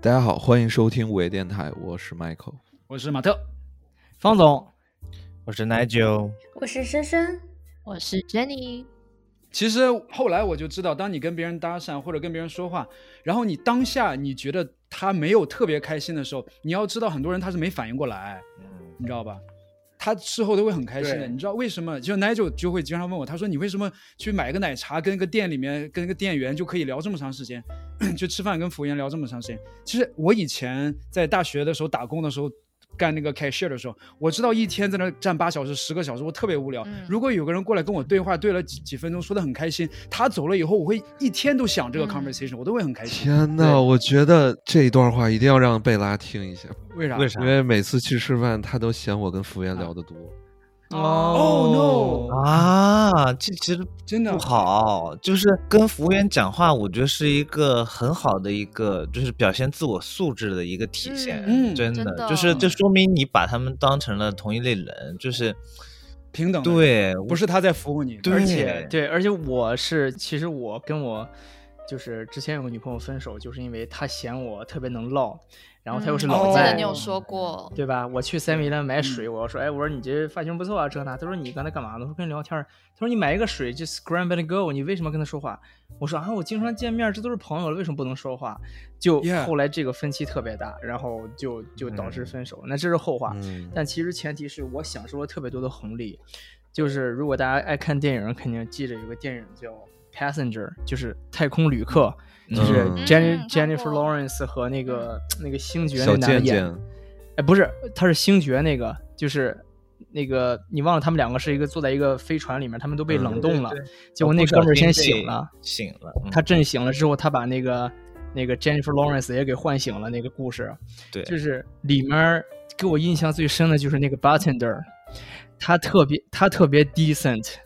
大家好，欢迎收听五 A 电台，我是 Michael，我是马特，方总，我是 Nigel，我是深深，我是 Jenny。其实后来我就知道，当你跟别人搭讪或者跟别人说话，然后你当下你觉得他没有特别开心的时候，你要知道很多人他是没反应过来，你知道吧？他事后都会很开心的。你知道为什么？就 Nigel 就会经常问我，他说你为什么去买个奶茶，跟个店里面跟个店员就可以聊这么长时间，就吃饭跟服务员聊这么长时间？其实我以前在大学的时候打工的时候。干那个 cashier 的时候，我知道一天在那站八小时、十个小时，我特别无聊。如果有个人过来跟我对话，对了几几分钟，说的很开心，他走了以后，我会一天都想这个 conversation，我都会很开心。天呐，我觉得这一段话一定要让贝拉听一下。为啥？为啥？因为每次去吃饭，他都嫌我跟服务员聊得多。哦 no 啊，这其实真的不好。就是跟服务员讲话，我觉得是一个很好的一个，就是表现自我素质的一个体现。嗯，真的，就是这说明你把他们当成了同一类人，就是平等。对，不是他在服务你，而且对，而且我是，其实我跟我就是之前有个女朋友分手，就是因为她嫌我特别能唠。然后他又是老在，你有说过对吧？我去 Seven Eleven 买水，我要说，哎，我说你这发型不错啊，这那。他说你刚才干嘛呢？我说跟人聊天。他说你买一个水就 Scram and Go，你为什么跟他说话？我说啊，我经常见面，这都是朋友了，为什么不能说话？就后来这个分歧特别大，然后就就导致分手。那这是后话，但其实前提是我享受了特别多的红利。就是如果大家爱看电影，肯定记着有个电影叫 Passenger，就是太空旅客。就是 Jenny Jennifer Lawrence 和那个那个星爵那男的演，哎，不是，他是星爵那个，就是那个你忘了他们两个是一个坐在一个飞船里面，他们都被冷冻了，结果那哥们儿先醒了，醒了，他震醒了之后，他把那个那个 Jennifer Lawrence 也给唤醒了，那个故事，对，就是里面给我印象最深的就是那个 Bartender，他特别他特别 decent，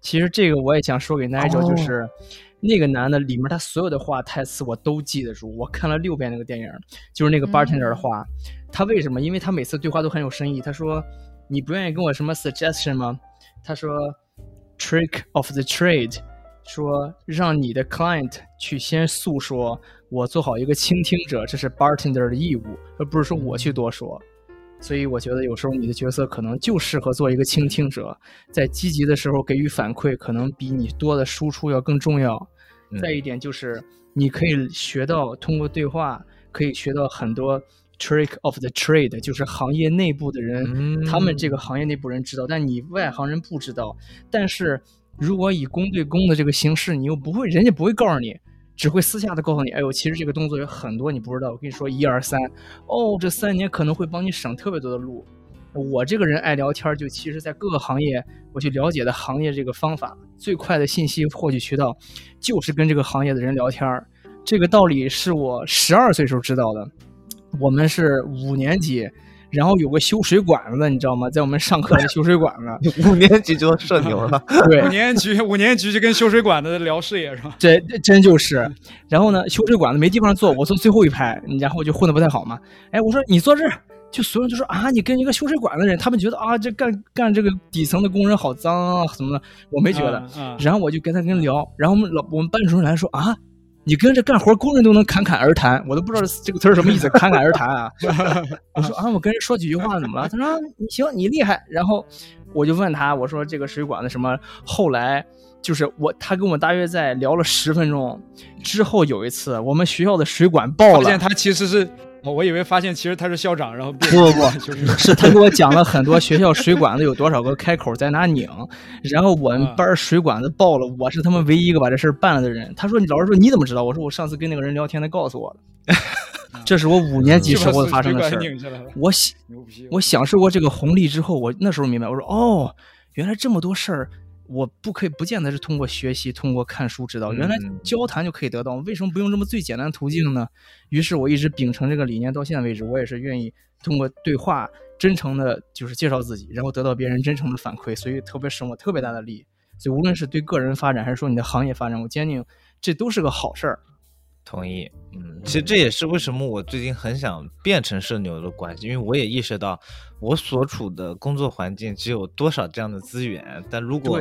其实这个我也想说给 Nigel 就是。那个男的里面他所有的话台词我都记得住，我看了六遍那个电影，就是那个 bartender 的话，他为什么？因为他每次对话都很有深意。他说：“你不愿意跟我什么 suggestion 吗？”他说：“trick of the trade，说让你的 client 去先诉说，我做好一个倾听者，这是 bartender 的义务，而不是说我去多说。”所以我觉得有时候你的角色可能就适合做一个倾听者，在积极的时候给予反馈，可能比你多的输出要更重要。再一点就是，你可以学到通过对话，可以学到很多 trick of the trade，就是行业内部的人，他们这个行业内部人知道，但你外行人不知道。但是如果以公对公的这个形式，你又不会，人家不会告诉你。只会私下的告诉你，哎呦，其实这个动作有很多你不知道。我跟你说，一二三，哦，这三年可能会帮你省特别多的路。我这个人爱聊天，就其实在各个行业我去了解的行业这个方法，最快的信息获取渠道就是跟这个行业的人聊天。这个道理是我十二岁时候知道的。我们是五年级。然后有个修水管子的，你知道吗？在我们上课的修水管子，五年级就社牛了。对，五年级五年级就跟修水管子聊事业是吧？这真就是。然后呢，修水管子没地方坐，我坐最后一排，然后我就混的不太好嘛。哎，我说你坐这儿，就所有人就说啊，你跟一个修水管子的人，他们觉得啊，这干干这个底层的工人好脏啊什么的，我没觉得。然后我就跟他跟聊，然后我们老我们班主任来说啊。你跟这干活工人都能侃侃而谈，我都不知道这个词儿什么意思。侃侃而谈啊！我说啊，我跟人说几句话怎么了？他说你行，你厉害。然后我就问他，我说这个水管子什么？后来就是我，他跟我大约在聊了十分钟之后，有一次我们学校的水管爆了，发现他其实是。我以为发现其实他是校长，然后不不不，是他给我讲了很多学校水管子有多少个开口在哪拧，然后我们班水管子爆了，我是他们唯一一个把这事办了的人。他说：“你老师说你怎么知道？”我说：“我上次跟那个人聊天，他告诉我的。”这是我五年级时候发生的事儿。我享我享受过这个红利之后，我那时候明白，我说：“哦，原来这么多事儿。”我不可以不见得是通过学习、通过看书知道，原来交谈就可以得到，为什么不用这么最简单的途径呢？于是我一直秉承这个理念到现在为止，我也是愿意通过对话真诚的，就是介绍自己，然后得到别人真诚的反馈，所以特别省我特别大的力。所以无论是对个人发展还是说你的行业发展，我坚定这都是个好事儿。同意，嗯，其实这也是为什么我最近很想变成社牛的关系，因为我也意识到我所处的工作环境只有多少这样的资源，但如果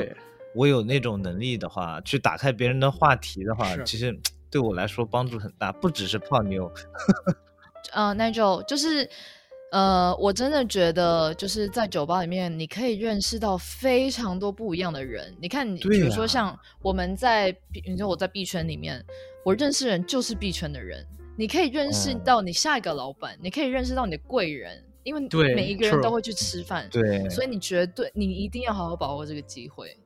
我有那种能力的话，去打开别人的话题的话，其实 对我来说帮助很大，不只是泡妞。呃，Nigel，就是呃，我真的觉得就是在酒吧里面，你可以认识到非常多不一样的人。你看，你比如说像我们在币，你说我在币圈里面，我认识人就是币圈的人，你可以认识嗯到你下一个老板，你可以认识到你的贵人，因为对每一个人都会去吃饭，对，所以你绝对你一定要好好把握这个机会。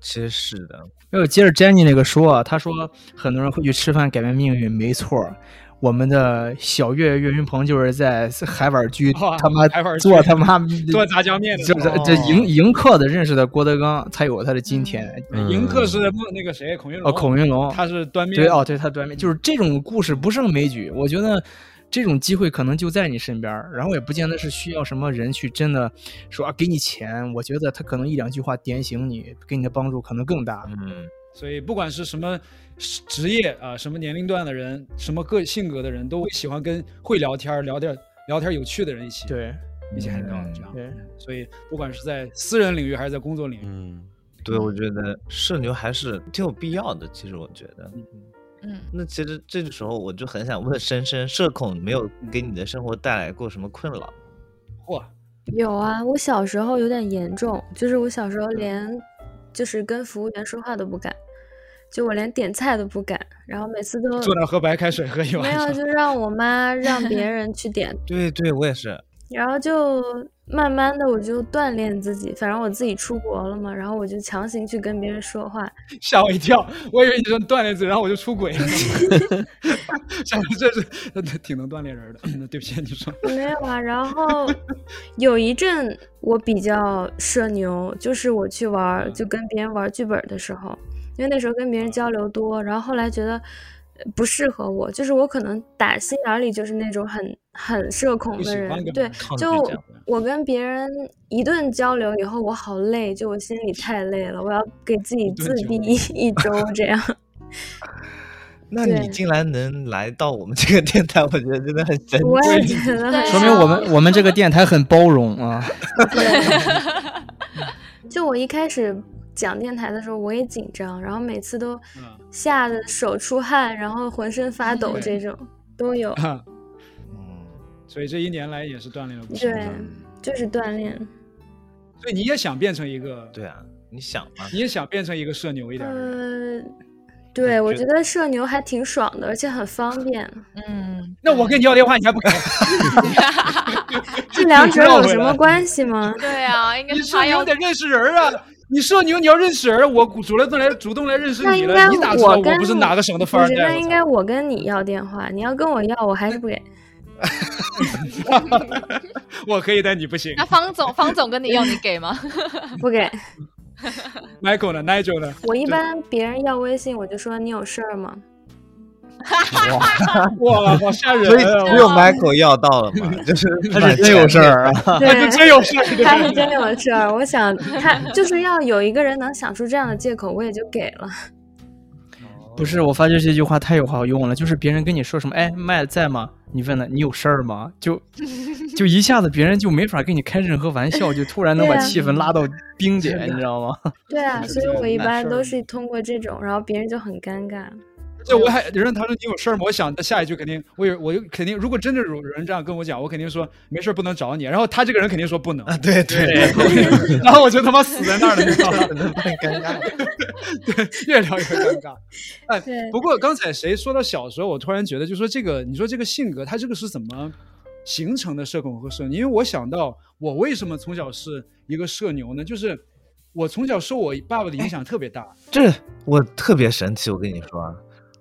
其实是的，没有接着 Jenny 那个说啊，他说很多人会去吃饭改变命运，没错儿。我们的小岳岳云鹏就是在海碗居 哇他妈海碗居做他妈 做炸酱面的这时候，这这迎迎客的认识的郭德纲，才有他的今天。嗯迎客是那个谁孔云龙，哦，孔云龙，他是端面对哦，对他端面就是这种故事不胜枚举。我觉得这种机会可能就在你身边，然后也不见得是需要什么人去真的说啊给你钱。我觉得他可能一两句话点醒你，给你的帮助可能更大。嗯，所以不管是什么职业啊、什么年龄段的人，什么个性格的人，都会喜欢跟会聊天、聊点聊天有趣的人一起，对一起 hang out 嗯这样。对，所以不管是在私人领域还是在工作领域，嗯，对，我觉得社牛还是挺有必要的。其实我觉得，嗯，那其实这个时候我就很想问深深，社恐没有给你的生活带来过什么困扰？嚯，有啊，我小时候有点严重，就是我小时候连就是跟服务员说话都不敢，就我连点菜都不敢，然后每次都坐那喝白开水喝一碗没有，就让我妈 让别人去点，对对，我也是。然后就慢慢的我就锻炼自己，反正我自己出国了嘛，然后我就强行去跟别人说话，吓我一跳，我以为你说锻炼自己，然后我就出轨了。这是挺能锻炼人的。对不起，你说。没有啊，然后有一阵我比较社牛，就是我去玩，就跟别人玩剧本的时候，因为那时候跟别人交流多，然后后来觉得呃不适合我，就是我可能打心眼里就是那种很很社恐的人对就我跟别人一顿交流以后，我好累，就我心里太累了，我要给自己自闭一一周 这样。那你竟然能来到我们这个电台，我觉得真的很神我也奇。觉得很说明我们我们这个电台很包容啊。就我一开始讲电台的时候，我也紧张，然后每次都嗯吓得手出汗，然后浑身发抖，这种都有。嗯，所以这一年来也是锻炼了不少。对，就是锻炼。所以你也想变成一个，对啊，你想吗，你也想变成一个社牛一点的人。呃，对，我觉觉得社牛还挺爽的，而且很方便。嗯，那我跟你要电话，你还不给？这两者有什么 关系吗？对啊，应该你是他要社牛得认识人啊！你社牛你要认识人，我主动来主动来认识你了，那应该你咋知道我我跟不是哪个省的富不是，二代？那应该我跟你要电话，你要跟我要，我还是不给。我可以，但你不行那。方总，方总跟你要，你给吗？不给。Michael 呢？Nigel 呢？我一般别人要微信，我就说你有事儿吗？哇，好吓人所以啊！只有 Michael 要到了嘛，就是他是真有事儿啊。他对是，真有事儿，对他是真有事儿。我想他就是要有一个人能想出这样的借口，我也就给了。不是，我发觉这句话太有好用了，就是别人跟你说什么，哎，麦在吗？你问他你有事儿吗？就就一下子别人就没法跟你开任何玩笑，就突然能把气氛拉到冰点，你知道吗？对啊，所以我一般都是通过这种，然后别人就很尴尬。这我还有人他说你有事儿吗？我想下一句肯定，我有我就肯定，如果真的有人这样跟我讲，我肯定说没事儿不能找你。然后他这个人肯定说不能，啊，对对，然后我就他妈死在那儿了，你知道吗？很尴尬。对，越聊越尴尬。哎，不过刚才谁说到小时候，我突然觉得，就说这个，你说这个性格，他这个是怎么形成的社恐和社牛？因为我想到我为什么从小是一个社牛呢？就是我从小受我爸爸的影响特别大。这我特别神奇，我跟你说啊，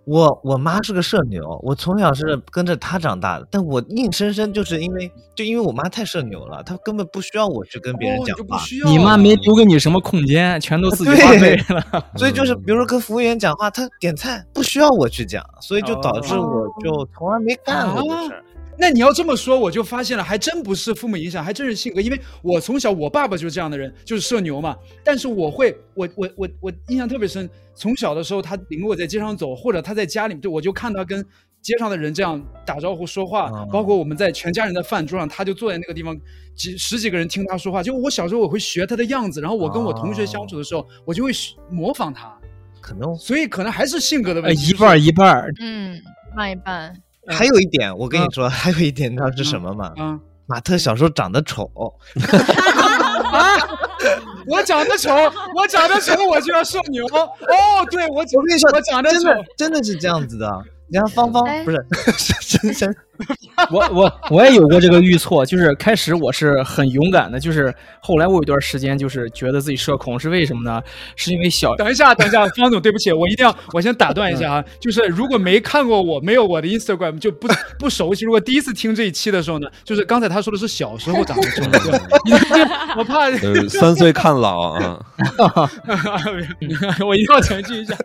我我妈是个社牛，我从小是跟着她长大的，但我硬生生就是因为就因为我妈太社牛了，她根本不需要我去跟别人讲话，你妈啊没留给你什么空间，全都自己花费 了。所以就是比如说跟服务员讲话，她点菜不需要我去讲，所以就导致我就从来没干过这事儿。那你要这么说，我就发现了，还真不是父母影响，还真是性格。因为我从小，我爸爸就是这样的人，就是社牛嘛。但是我会，我我我我印象特别深，从小的时候，他领我在街上走，或者他在家里，对我就看他跟街上的人这样打招呼说话，哦包括我们在全家人的饭桌上，他就坐在那个地方，几十几个人听他说话。就我小时候我会学他的样子，然后我跟我同学相处的时候，我就会模仿他。可能所以可能还是性格的呃，问题。一半一半，嗯，一半一半。还有一点，我跟你说，还有一点，你知道是什么吗？嗯，马特小时候长得丑。啊！我长得丑，我长得丑，我就要社牛。哦，对我，我跟你说，我长得真的真的是这样子的。你看芳芳不是深深，我我我也有过这个预错，就是开始我是很勇敢的，就是后来我有一段时间就是觉得自己社恐，是为什么呢？是因为小 等一下等一下，方总对不起，我一定要我先打断一下啊，就是如果没看过我没有我的 Instagram 就不 不熟悉，如果第一次听这一期的时候呢，就是刚才他说的是小时候长得丑，我怕呃三岁看老啊，我一定要澄清一下，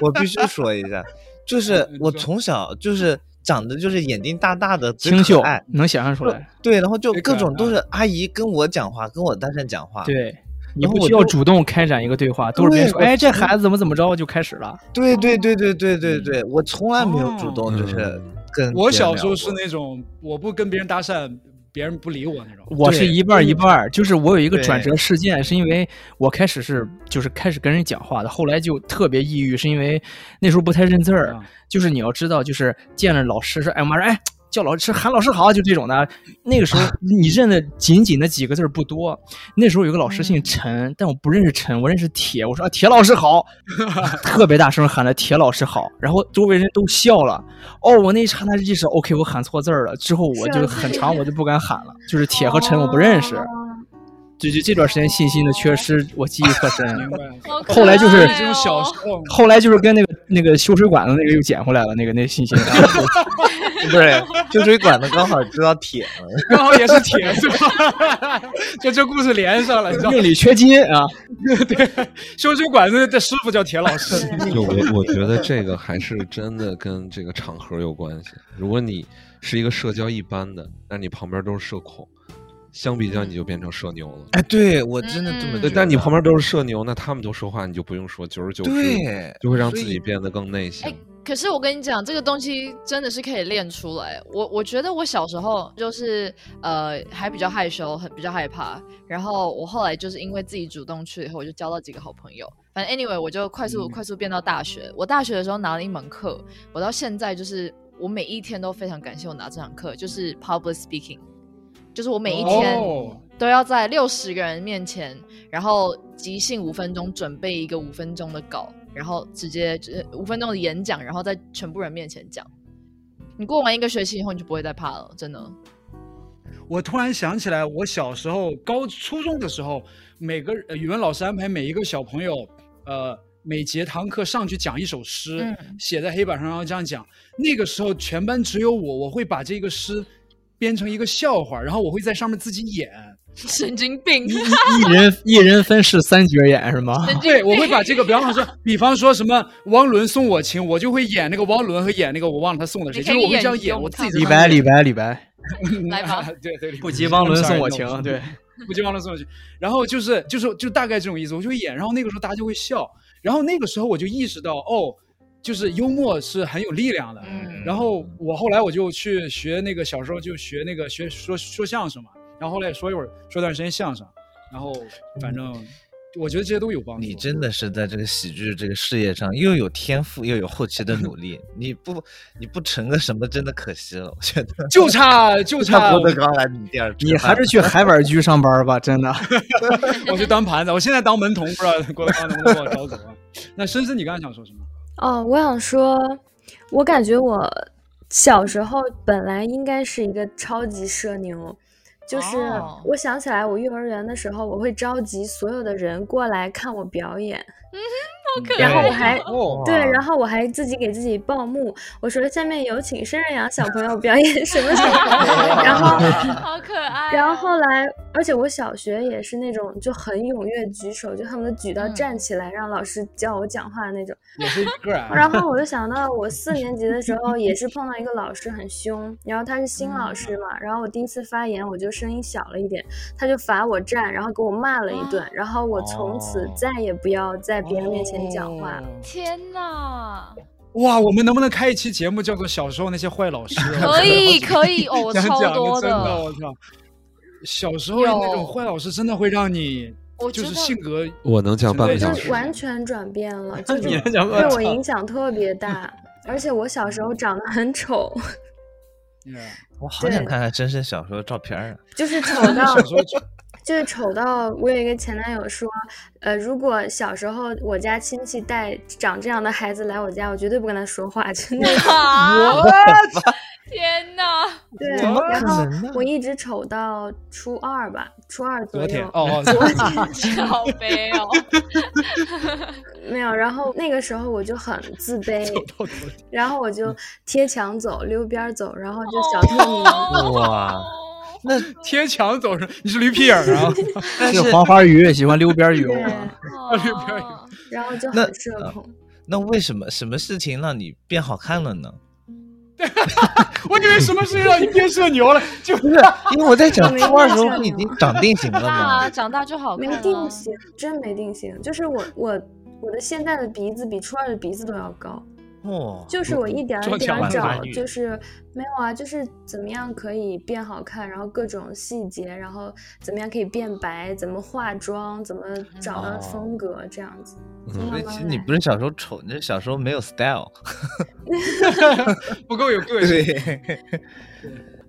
我必须说一下。就是我从小就是长得就是眼睛大大的，清秀，能想象出来。对，然后就各种都是阿姨跟我讲话，跟我搭讪讲话。对，你不需要主动开展一个对话，都是别人说，哎，这孩子怎么怎么着就开始了。对对对对对对对，我从来没有主动就是跟。我小时候是那种我不跟别人搭讪。别人不理我那种，我是一半一半，就是我有一个转折事件，是因为我开始是就是开始跟人讲话的，后来就特别抑郁，是因为那时候不太认字儿，就是你要知道，就是见了老师说，哎，妈说，哎。叫老师喊老师好，就这种的。那个时候你认的仅仅的几个字不多。那时候有个老师姓陈，但我不认识陈，我认识铁。我说啊铁老师好，特别大声喊的铁老师好，然后周围人都笑了。哦，我那一刹那意识，OK，我喊错字了。之后我就很长，我就不敢喊了。就是铁和陈我不认识。就就这段时间信心的缺失，我记忆特深。后来就是小时候，后来就是跟那个那个修水管的那个又捡回来了，那个那信心。不是修水管子刚好知道铁，刚好也是铁，是吧？就这故事连上了，命里缺金啊。对，修水管子的师傅叫铁老师。就我我觉得这个还是真的跟这个场合有关系。如果你是一个社交一般的，那你旁边都是社恐。相比较，你就变成社牛了。哎，对我真的这么对，但你旁边都是社牛，那他们都说话，你就不用说，九十九对，就会让自己变得更内向。可是我跟你讲，这个东西真的是可以练出来。我我觉得我小时候就是呃还比较害羞，很比较害怕。然后我后来就是因为自己主动去以后，我就交到几个好朋友。反正 anyway，我就快速快速变到大学。我大学的时候拿了一门课，我到现在就是我每一天都非常感谢我拿这堂课，就是 public speaking。就是我每一天都要在六十个人面前，然后即兴五分钟准备一个五分钟的稿，然后直接五分钟的演讲，然后在全部人面前讲。你过完一个学期以后，你就不会再怕了，真的。我突然想起来，我小时候高初中的时候，每个语文老师安排每一个小朋友，呃，每节堂课上去讲一首诗，写在黑板上，然后这样讲。那个时候全班只有我，我会把这个诗。编成一个笑话，然后我会在上面自己演。神经病！一人一人分饰三角演是吗？对，我会把这个，比方说，比方说什么汪伦送我情，我就会演那个汪伦和演那个我忘了他送的谁，就是我会这样演。我自己李白，李白，李白。来吧，对对，不及汪伦 送我情，对，不及汪伦送我情。然后就是就是就大概这种意思，我就会演。然后那个时候大家就会笑。然后那个时候我就意识到，哦。就是幽默是很有力量的，然后我后来我就去学那个小时候就学那个学说说相声嘛，然后后来也说一会儿说段时间相声，然后反正我觉得这些都有帮助。你真的是在这个喜剧这个事业上又有天赋又有后期的努力，你不你不成个什么真的可惜了，我觉得就差就差郭德纲来你第二，你还是去海碗居上班吧，真的。我去端盘子，我现在当门童，不知道郭德纲能不能把我招走啊？那深深，你刚才想说什么？哦，我想说，我感觉我小时候本来应该是一个超级社牛，就是我想起来，我幼儿园的时候，我会召集所有的人过来看我表演。然后我还对，然后我还自己给自己报幕，我说下面有请申瑞阳小朋友表演什么什么，然后好可爱。然后后来，而且我小学也是那种就很踊跃举手，就恨不得举到站起来让老师教我讲话的那种。也是个然后我就想到我四年级的时候也是碰到一个老师很凶，然后他是新老师嘛，然后我第一次发言我就声音小了一点，他就罚我站，然后给我骂了一顿，然后我从此再也不要在别人面前。讲话！天哪！哇，我们能不能开一期节目，叫做《小时候那些坏老师》？可以，可以 哦，我超多的。真的，我操！小时候那种坏老师，真的会让你，就是性格。我能讲半个小时，完全转变了，就是对我影响特别大。而且我小时候长得很丑，我好想看看深深小时候照片啊！就是丑到，就是丑到，我有一个前男友说，呃，如果小时候我家亲戚带长这样的孩子来我家，我绝对不跟他说话，真的。我 天哪！对，然后我一直丑到初二吧，初二左右。哦，昨天 好悲哦。没有，然后那个时候我就很自卑，然后我就贴墙走，溜边走，然后就小透明。哇，那贴墙走是？你是驴皮儿啊？是黄花鱼，喜欢溜边游。溜边游。然后就很社恐。那为什么什么事情让你变好看了呢？我以为什么事情让你变社牛了？就是因为我在讲初二时候不已经长定型了吗？长大就好看没定型，真没定型。就是我我我的现在的鼻子比初二的鼻子都要高。哦，就是我一点一点找，就是没有啊，就是怎么样可以变好看，然后各种细节，然后怎么样可以变白，怎么化妆，怎么找到风格这样子。所以其实你不是小时候丑，你是小时候没有 style，不够有个性。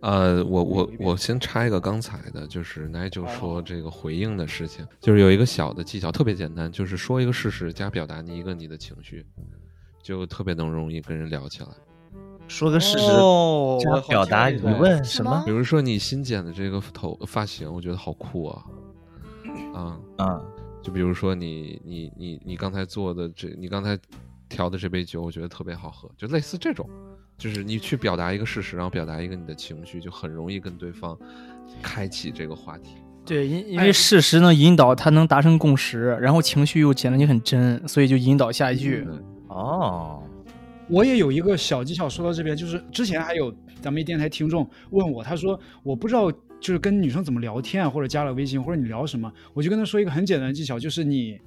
呃，我我我先插一个刚才的，就是奶就说这个回应的事情，就是有一个小的技巧，特别简单，就是说一个事实加表达你一个你的情绪。就特别能容易跟人聊起来，说个事实加表达疑问什么？比如说你新剪的这个头发型，我觉得好酷啊！啊啊！就比如说你你你你刚才做的这，你刚才调的这杯酒，我觉得特别好喝，就类似这种，就是你去表达一个事实，然后表达一个你的情绪，就很容易跟对方开启这个话题。对，因因为事实能引导他能达成共识，然后情绪又显得你很真，所以就引导下一句。哦，我也有一个小技巧，说到这边，就是之前还有咱们电台听众问我，他说我不知道就是跟女生怎么聊天啊，或者加了微信，或者你聊什么，我就跟他说一个很简单的技巧，就是你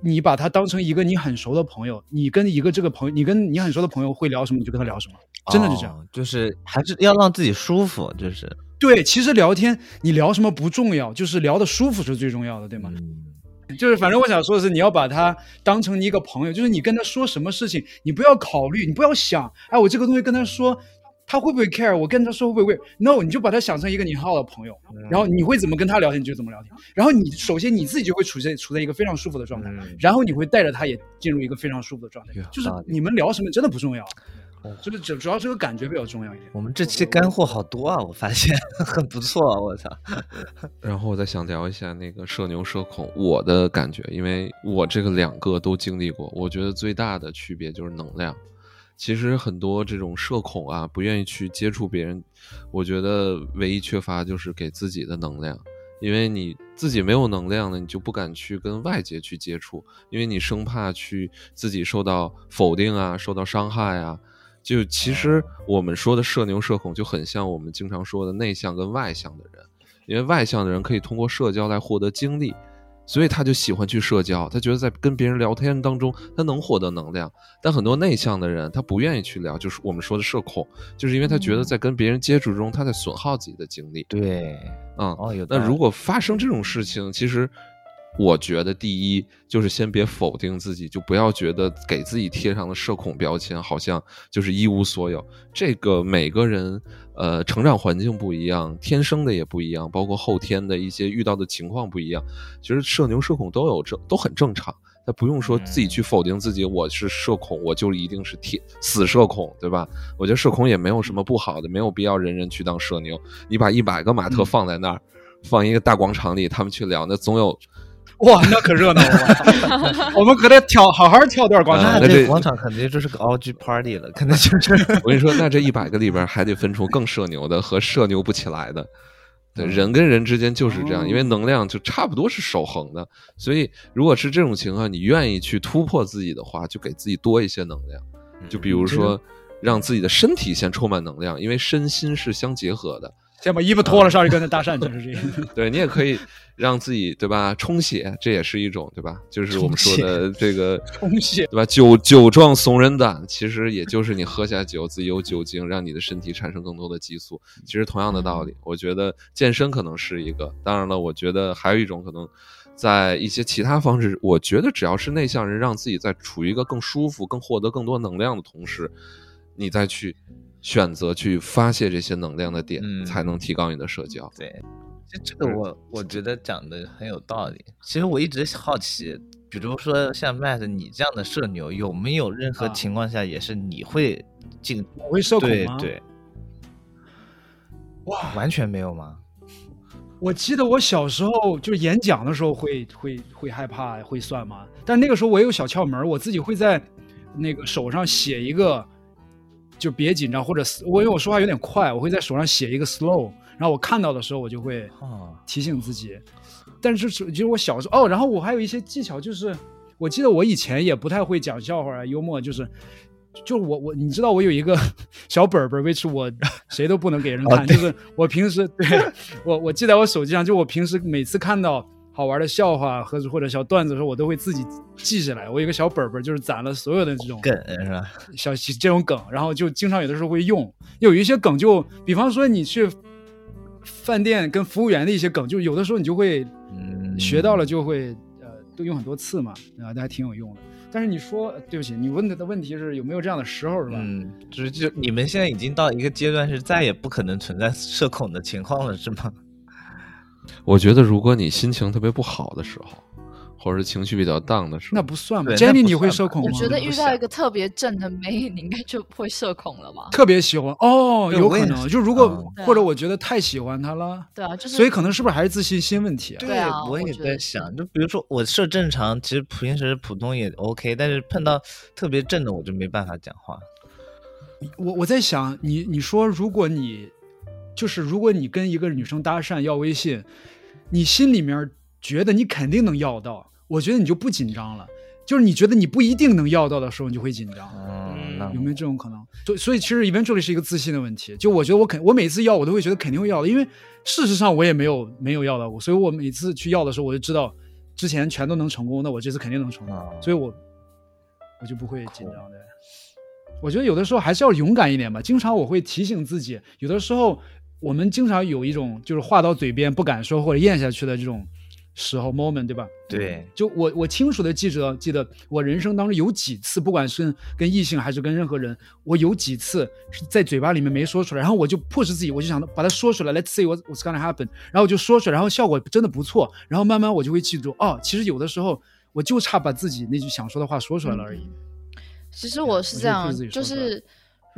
你把他当成一个你很熟的朋友，你跟一个这个朋友，你跟你很熟的朋友会聊什么，你就跟他聊什么，真的就这样，就是还是要让自己舒服，就是。对，其实聊天你聊什么不重要，就是聊的舒服是最重要的，对吗？就是，反正我想说的是，你要把他当成你一个朋友，就是你跟他说什么事情，你不要考虑，你不要想，哎，我这个东西跟他说，他会不会 care？我跟他说会不会？No，你就把他想成一个你很好的朋友，然后你会怎么跟他聊天，你就怎么聊天。然后你首先你自己就会处在处在一个非常舒服的状态，然后你会带着他也进入一个非常舒服的状态。就是你们聊什么真的不重要。就是主主要这个感觉比较重要一点。我们这期干货好多啊，我发现 很不错，我操。然后我再想聊一下那个社牛社恐，我的感觉，因为我这个两个都经历过，我觉得最大的区别就是能量。其实很多这种社恐啊，不愿意去接触别人，我觉得唯一缺乏就是给自己的能量，因为你自己没有能量呢，你就不敢去跟外界去接触，因为你生怕去自己受到否定啊，受到伤害啊。就其实我们说的社牛社恐就很像我们经常说的内向跟外向的人，因为外向的人可以通过社交来获得精力，所以他就喜欢去社交，他觉得在跟别人聊天当中他能获得能量。但很多内向的人他不愿意去聊，就是我们说的社恐，就是因为他觉得在跟别人接触中他在损耗自己的精力。对，嗯，那如果发生这种事情，其实。我觉得第一就是先别否定自己，就不要觉得给自己贴上的社恐标签好像就是一无所有。这个每个人呃成长环境不一样，天生的也不一样，包括后天的一些遇到的情况不一样。其实社牛社恐都有这都很正常，他不用说自己去否定自己，我是社恐，我就一定是铁死社恐，对吧？我觉得社恐也没有什么不好的，没有必要人人去当社牛。你把一百个马特放在那儿，放一个大广场里，他们去聊，那总有。哇，那可热闹了！我们可得跳，好好跳段广场。那这广场肯定就是个 OG party 了，肯定就是。我跟你说，那这一百个里边还得分出更社牛的和社牛不起来的。对，人跟人之间就是这样，因为能量就差不多是守恒的。所以，如果是这种情况，你愿意去突破自己的话，就给自己多一些能量。就比如说，让自己的身体先充满能量，因为身心是相结合的。先把衣服脱了，上去跟他搭讪，就是这样。对你也可以让自己对吧充血，这也是一种对吧？就是我们说的这个充血对吧？酒酒壮怂人胆，其实也就是你喝下酒，自己有酒精，让你的身体产生更多的激素。其实同样的道理，我觉得健身可能是一个。当然了，我觉得还有一种可能，在一些其他方式，我觉得只要是内向人，让自己在处于一个更舒服、更获得更多能量的同时，你再去选择去发泄这些能量的点，才能提高你的社交。对，其实这个我我觉得讲的很有道理。其实我一直好奇，比如说像 Matt 你这样的社牛，有没有任何情况下也是你会进我会社恐吗？对，哇，完全没有吗？我记得我小时候就是演讲的时候会会会害怕会算吗？但那个时候我有小窍门，我自己会在那个手上写一个，就别紧张，或者我因为我说话有点快，我会在手上写一个 slow，然后我看到的时候我就会提醒自己。但是其实我小时候哦，然后我还有一些技巧，就是我记得我以前也不太会讲笑话啊，幽默就是。就我我你知道我有一个 小本本，which 我谁都不能给人看，就是我平时对我我记在我手机上，就我平时每次看到好玩的笑话和或者小段子的时候，我都会自己记下来。我有一个小本本，就是攒了所有的这种梗是吧？小这种梗，然后就经常有的时候会用。有一些梗就比方说你去饭店跟服务员的一些梗，就有的时候你就会学到了，就会呃都用很多次嘛，啊，那还挺有用的。但是你说对不起，你问的的问题是有没有这样的时候是吧？嗯，就是就你们现在已经到一个阶段，是再也不可能存在社恐的情况了，是吗？我觉得如果你心情特别不好的时候。或者是情绪比较荡的时候，那不算吧？Jenny，你会社恐吗？我觉得遇到一个特别正的美，你应该就会社恐了吧？特别喜欢哦，有可能。就如果或者我觉得太喜欢他了，对啊，就是所以可能是不是还是自信心问题啊？对啊，我也在想，就比如说我设正常，其实平时普通也 OK，但是碰到特别正的，我就没办法讲话。我我在想，你你说，如果你就是如果你跟一个女生搭讪要微信，你心里面觉得你肯定能要到。我觉得你就不紧张了，就是你觉得你不一定能要到的时候，你就会紧张。嗯，有没有这种可能？所所以其实 eventually 是一个自信的问题。就我觉得我肯，我每次要我都会觉得肯定会要的，因为事实上我也没有没有要到过，所以我每次去要的时候，我就知道之前全都能成功，那我这次肯定能成功，所以我我就不会紧张的。我觉得有的时候还是要勇敢一点吧。经常我会提醒自己，有的时候我们经常有一种就是话到嘴边不敢说或者咽下去的这种。时候 moment 对吧？对，就我我清楚的记着，记得我人生当中有几次，不管是跟异性还是跟任何人，我有几次是在嘴巴里面没说出来，然后我就迫使自己，我就想把它说出来，Let's see what what's gonna happen，然后我就说出来，然后效果真的不错，然后慢慢我就会记住，哦，其实有的时候我就差把自己那句想说的话说出来了而已。其实我是这样，就是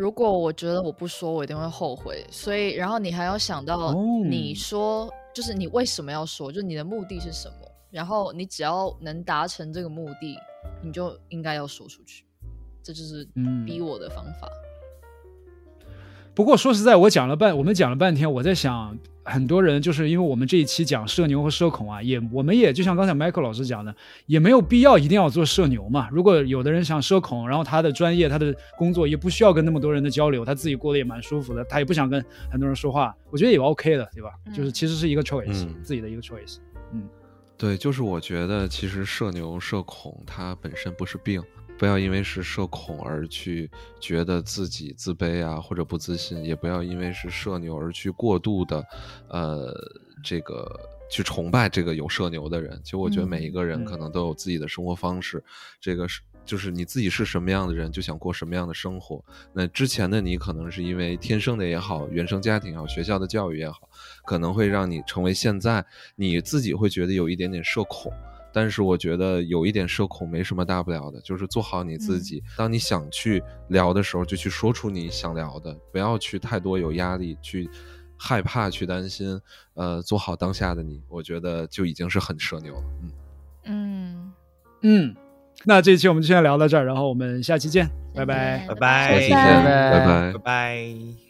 如果我觉得我不说，我一定会后悔，所以然后你还要想到你说。就是你为什么要说？就是你的目的是什么？然后你只要能达成这个目的，你就应该要说出去。这就是逼我的方法。不过说实在，我讲了半，我们讲了半天，我在想，很多人就是因为我们这一期讲社牛和社恐啊，也我们也就像刚才 Michael 老师讲的，也没有必要一定要做社牛嘛。如果有的人想社恐，然后他的专业、他的工作也不需要跟那么多人的交流，他自己过得也蛮舒服的，他也不想跟很多人说话，我觉得也 OK 的，对吧？就是其实是一个 choice，自己的一个 choice。嗯，对，就是我觉得其实社牛、社恐它本身不是病。不要因为是社恐而去觉得自己自卑啊，或者不自信；也不要因为是社牛而去过度的，呃，这个去崇拜这个有社牛的人。其实我觉得每一个人可能都有自己的生活方式，这个是就是你自己是什么样的人，就想过什么样的生活。那之前的你可能是因为天生的也好，原生家庭也好，学校的教育也好，可能会让你成为现在你自己会觉得有一点点社恐。但是我觉得有一点社恐没什么大不了的，就是做好你自己。当你想去聊的时候，就去说出你想聊的，不要去太多有压力，去害怕，去担心。呃，做好当下的你，我觉得就已经是很社牛了。嗯嗯嗯，那这期我们就先聊到这儿，然后我们下期见，拜拜拜拜，下期见，拜拜拜。